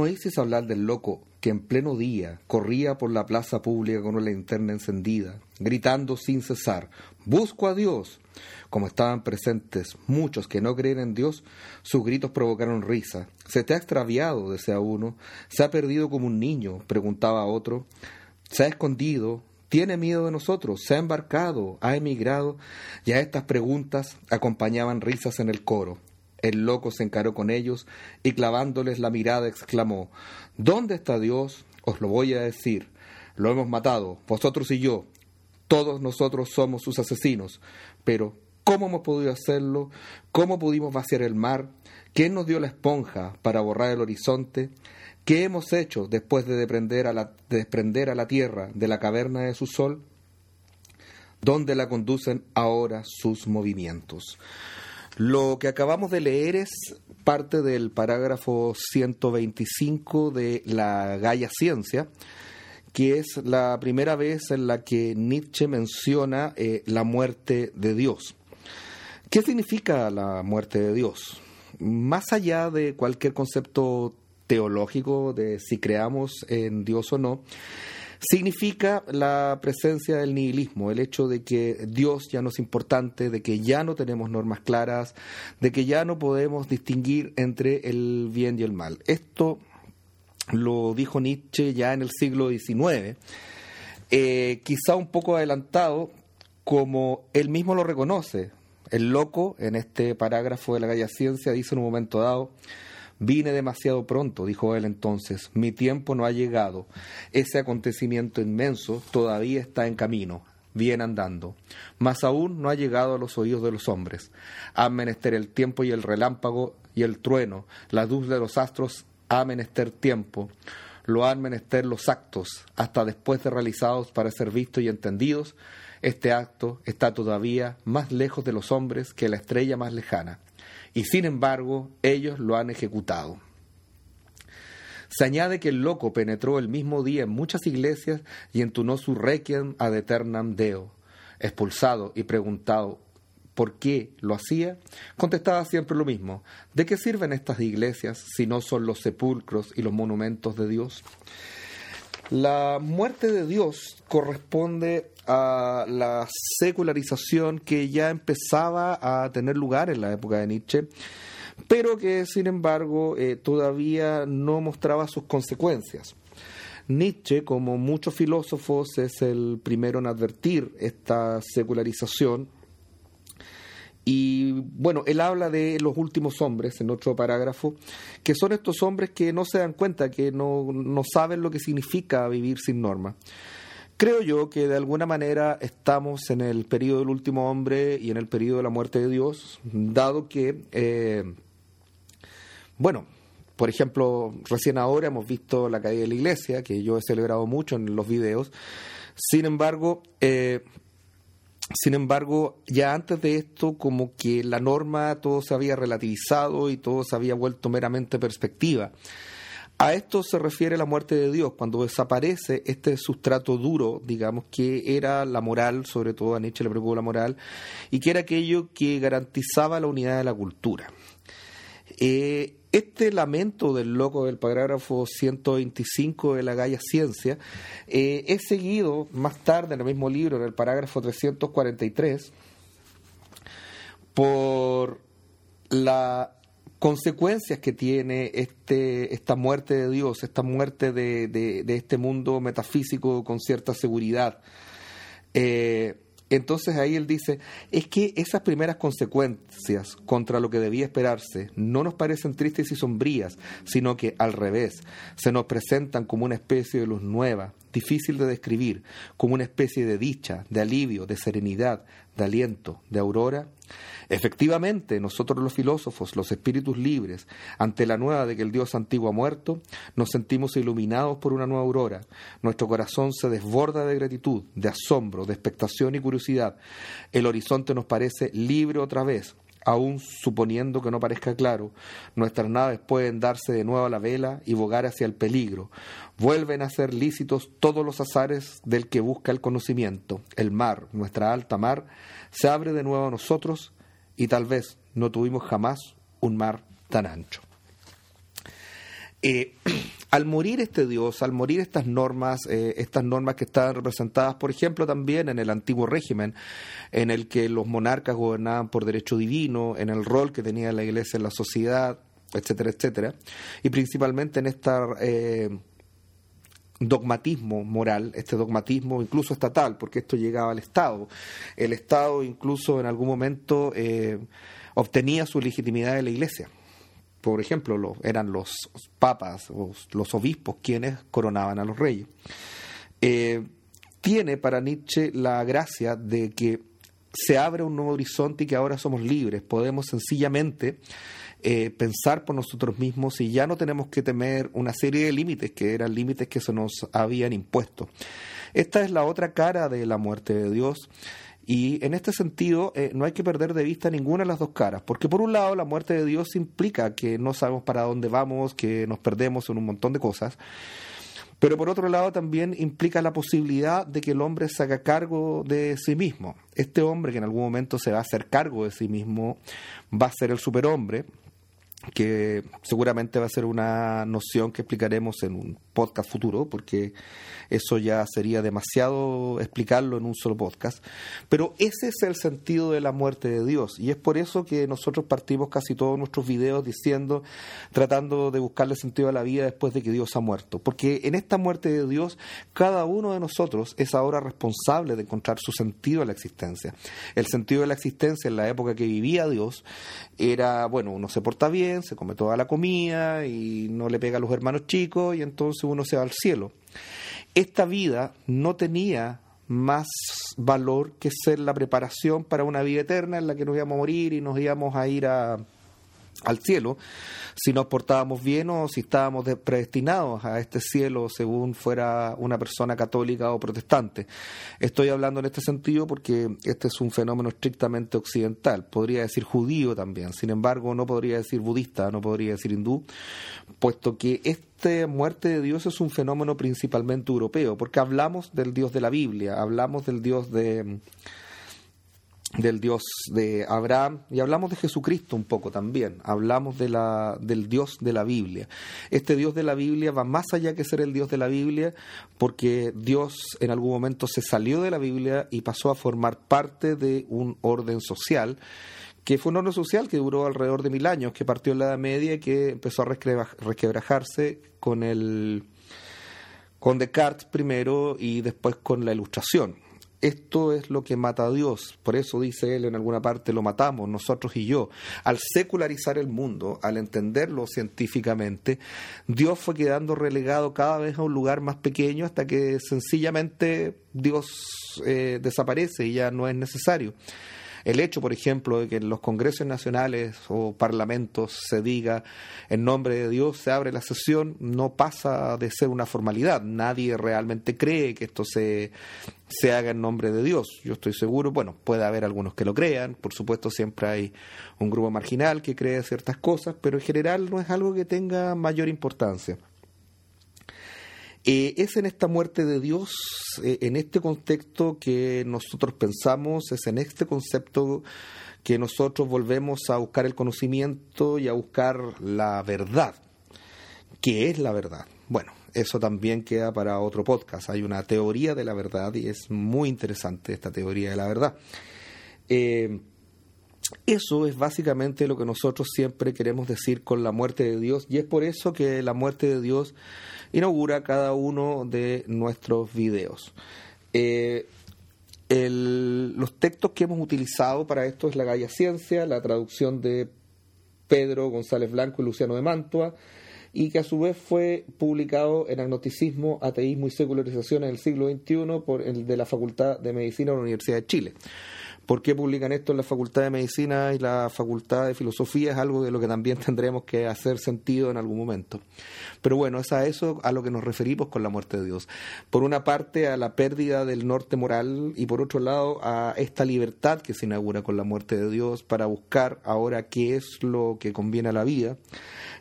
¿No oísteis hablar del loco que en pleno día corría por la plaza pública con una linterna encendida, gritando sin cesar, Busco a Dios? Como estaban presentes muchos que no creen en Dios, sus gritos provocaron risa. ¿Se te ha extraviado? decía uno. ¿Se ha perdido como un niño? preguntaba otro. ¿Se ha escondido? ¿Tiene miedo de nosotros? ¿Se ha embarcado? ¿Ha emigrado? Y a estas preguntas acompañaban risas en el coro. El loco se encaró con ellos y clavándoles la mirada exclamó ¿Dónde está Dios? Os lo voy a decir. Lo hemos matado, vosotros y yo. Todos nosotros somos sus asesinos. Pero, ¿cómo hemos podido hacerlo? ¿Cómo pudimos vaciar el mar? ¿Quién nos dio la esponja para borrar el horizonte? ¿Qué hemos hecho después de desprender a la, desprender a la tierra de la caverna de su sol? ¿Dónde la conducen ahora sus movimientos? Lo que acabamos de leer es parte del parágrafo 125 de la Gaia Ciencia, que es la primera vez en la que Nietzsche menciona eh, la muerte de Dios. ¿Qué significa la muerte de Dios? Más allá de cualquier concepto teológico de si creamos en Dios o no, significa la presencia del nihilismo, el hecho de que Dios ya no es importante, de que ya no tenemos normas claras, de que ya no podemos distinguir entre el bien y el mal. Esto lo dijo Nietzsche ya en el siglo XIX, eh, quizá un poco adelantado, como él mismo lo reconoce. El loco, en este parágrafo de la Galla Ciencia, dice en un momento dado, Vine demasiado pronto, dijo él entonces, mi tiempo no ha llegado. Ese acontecimiento inmenso todavía está en camino, viene andando, mas aún no ha llegado a los oídos de los hombres. Han menester el tiempo y el relámpago y el trueno, la luz de los astros ha menester tiempo, lo han menester los actos, hasta después de realizados para ser vistos y entendidos, este acto está todavía más lejos de los hombres que la estrella más lejana y sin embargo ellos lo han ejecutado. Se añade que el loco penetró el mismo día en muchas iglesias y entunó su requiem ad eternam deo. Expulsado y preguntado por qué lo hacía, contestaba siempre lo mismo. ¿De qué sirven estas iglesias si no son los sepulcros y los monumentos de Dios? La muerte de Dios corresponde a la secularización que ya empezaba a tener lugar en la época de Nietzsche, pero que sin embargo eh, todavía no mostraba sus consecuencias. Nietzsche, como muchos filósofos, es el primero en advertir esta secularización y bueno, él habla de los últimos hombres en otro parágrafo, que son estos hombres que no se dan cuenta, que no, saben lo que significa vivir sin norma. Creo yo que de alguna manera estamos en el periodo del último hombre y en el periodo de la muerte de Dios, dado que, eh, bueno, por ejemplo, recién ahora hemos visto la caída de la iglesia, que yo he celebrado mucho en los videos. Sin embargo, eh, sin embargo, ya antes de esto, como que la norma todo se había relativizado y todo se había vuelto meramente perspectiva. A esto se refiere la muerte de Dios, cuando desaparece este sustrato duro, digamos, que era la moral, sobre todo a Nietzsche le preocupó la moral, y que era aquello que garantizaba la unidad de la cultura. Eh, este lamento del loco del parágrafo 125 de la Gaia Ciencia eh, es seguido más tarde en el mismo libro, en el parágrafo 343, por las consecuencias que tiene este, esta muerte de Dios, esta muerte de, de, este mundo metafísico con cierta seguridad. Eh, entonces ahí él dice, es que esas primeras consecuencias contra lo que debía esperarse no nos parecen tristes y sombrías, sino que al revés, se nos presentan como una especie de luz nueva, difícil de describir, como una especie de dicha, de alivio, de serenidad, de aliento, de aurora Efectivamente, nosotros los filósofos, los espíritus libres, ante la nueva de que el Dios antiguo ha muerto, nos sentimos iluminados por una nueva aurora. Nuestro corazón se desborda de gratitud, de asombro, de expectación y curiosidad. El horizonte nos parece libre otra vez, aun suponiendo que no parezca claro, nuestras naves pueden darse de nuevo a la vela y bogar hacia el peligro. Vuelven a ser lícitos todos los azares del que busca el conocimiento. El mar, nuestra alta mar, se abre de nuevo a nosotros y tal vez no tuvimos jamás un mar tan ancho. Eh, al morir este Dios, al morir estas normas, eh, estas normas que estaban representadas, por ejemplo, también en el antiguo régimen, en el que los monarcas gobernaban por derecho divino, en el rol que tenía la Iglesia en la sociedad, etcétera, etcétera, y principalmente en esta eh, dogmatismo moral, este dogmatismo incluso estatal, porque esto llegaba al Estado. El Estado incluso en algún momento eh, obtenía su legitimidad de la Iglesia. Por ejemplo, eran los papas o los obispos quienes coronaban a los reyes. Eh, tiene para Nietzsche la gracia de que se abre un nuevo horizonte y que ahora somos libres. Podemos sencillamente eh, pensar por nosotros mismos y ya no tenemos que temer una serie de límites que eran límites que se nos habían impuesto. Esta es la otra cara de la muerte de Dios. Y en este sentido, eh, no hay que perder de vista ninguna de las dos caras, porque por un lado la muerte de Dios implica que no sabemos para dónde vamos, que nos perdemos en un montón de cosas, pero por otro lado también implica la posibilidad de que el hombre se haga cargo de sí mismo. Este hombre que en algún momento se va a hacer cargo de sí mismo va a ser el superhombre, que seguramente va a ser una noción que explicaremos en un podcast futuro, porque eso ya sería demasiado explicarlo en un solo podcast. Pero ese es el sentido de la muerte de Dios, y es por eso que nosotros partimos casi todos nuestros videos diciendo, tratando de buscarle sentido a la vida después de que Dios ha muerto. Porque en esta muerte de Dios, cada uno de nosotros es ahora responsable de encontrar su sentido a la existencia. El sentido de la existencia en la época que vivía Dios era, bueno, uno se porta bien, se come toda la comida y no le pega a los hermanos chicos y entonces uno se va al cielo. Esta vida no tenía más valor que ser la preparación para una vida eterna en la que nos íbamos a morir y nos íbamos a ir a, al cielo, si nos portábamos bien o si estábamos predestinados a este cielo según fuera una persona católica o protestante. Estoy hablando en este sentido porque este es un fenómeno estrictamente occidental, podría decir judío también, sin embargo no podría decir budista, no podría decir hindú, puesto que esta muerte de Dios es un fenómeno principalmente europeo, porque hablamos del Dios de la Biblia, hablamos del Dios de del Dios de Abraham y hablamos de Jesucristo un poco también, hablamos de la, del Dios de la Biblia. Este Dios de la Biblia va más allá que ser el Dios de la Biblia porque Dios en algún momento se salió de la Biblia y pasó a formar parte de un orden social que fue un orden social que duró alrededor de mil años, que partió en la Edad Media y que empezó a resquebrajarse con el con Descartes primero y después con la Ilustración esto es lo que mata a Dios. Por eso dice él en alguna parte, lo matamos, nosotros y yo. Al secularizar el mundo, al entenderlo científicamente, Dios fue quedando relegado cada vez a un lugar más pequeño hasta que sencillamente Dios eh, desaparece y ya no es necesario. El hecho, por ejemplo, de que en los congresos nacionales o parlamentos se diga en nombre de Dios se abre la sesión no pasa de ser una formalidad. Nadie realmente cree que esto se, se haga en nombre de Dios. Yo estoy seguro, bueno, puede haber algunos que lo crean, por supuesto siempre hay un grupo marginal que cree ciertas cosas, pero en general no es algo que tenga mayor importancia. Eh, es en esta muerte de Dios, eh, en este contexto que nosotros pensamos, es en este concepto que nosotros volvemos a buscar el conocimiento y a buscar la verdad. ¿Qué es la verdad? Bueno, eso también queda para otro podcast. Hay una teoría de la verdad y es muy interesante esta teoría de la verdad. Eh, eso es básicamente lo que nosotros siempre queremos decir con la muerte de Dios y es por eso que la muerte de Dios inaugura cada uno de nuestros videos. Eh, los textos que hemos utilizado para esto es la Gaia Ciencia, la traducción de Pedro González Blanco y Luciano de Mantua, y que a su vez fue publicado en Agnosticismo, Ateísmo y Secularización en el siglo XXI por el de la Facultad de Medicina de la Universidad de Chile. ¿Por qué publican esto en la Facultad de Medicina y la Facultad de Filosofía? Es algo de lo que también tendremos que hacer sentido en algún momento. Pero bueno, es a eso a lo que nos referimos con la muerte de Dios. Por una parte, a la pérdida del norte moral y por otro lado, a esta libertad que se inaugura con la muerte de Dios para buscar ahora qué es lo que conviene a la vida.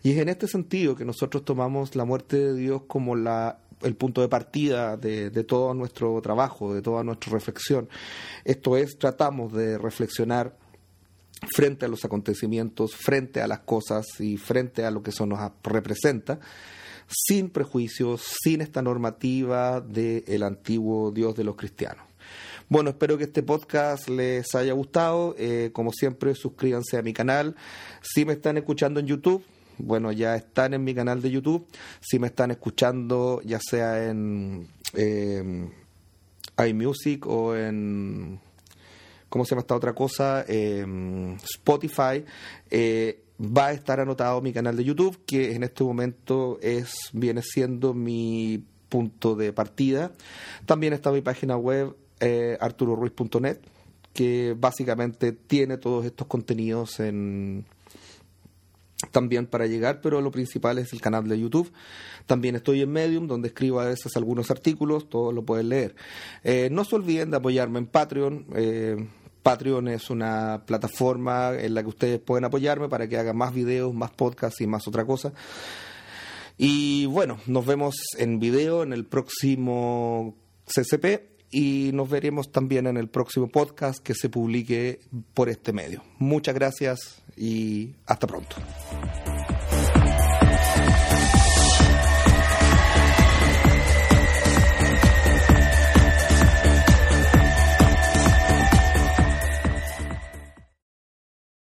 Y es en este sentido que nosotros tomamos la muerte de Dios como la el punto de partida de, todo nuestro trabajo, de toda nuestra reflexión. Esto es, tratamos de reflexionar frente a los acontecimientos, frente a las cosas y frente a lo que eso nos representa, sin prejuicios, sin esta normativa del antiguo Dios de los cristianos. Bueno, espero que este podcast les haya gustado. Eh, como siempre, suscríbanse a mi canal. Si me están escuchando en YouTube, bueno, ya están en mi canal de YouTube. Si me están escuchando, ya sea en eh, iMusic o en ¿cómo se llama esta otra cosa? Em, Spotify. Eh, va a estar anotado mi canal de YouTube, que en este momento es viene siendo mi punto de partida. También está mi página web eh, arturoruiz.net, que básicamente tiene todos estos contenidos en también para llegar, pero lo principal es el canal de YouTube. También estoy en Medium, donde escribo a veces algunos artículos, todos lo pueden leer. Eh, no se olviden de apoyarme en Patreon. Eh, Patreon es una plataforma en la que ustedes pueden apoyarme para que haga más videos, más podcasts y más otra cosa. Y bueno, nos vemos en video en el próximo CCP y nos veremos también en el próximo podcast que se publique por este medio. Muchas gracias y hasta pronto.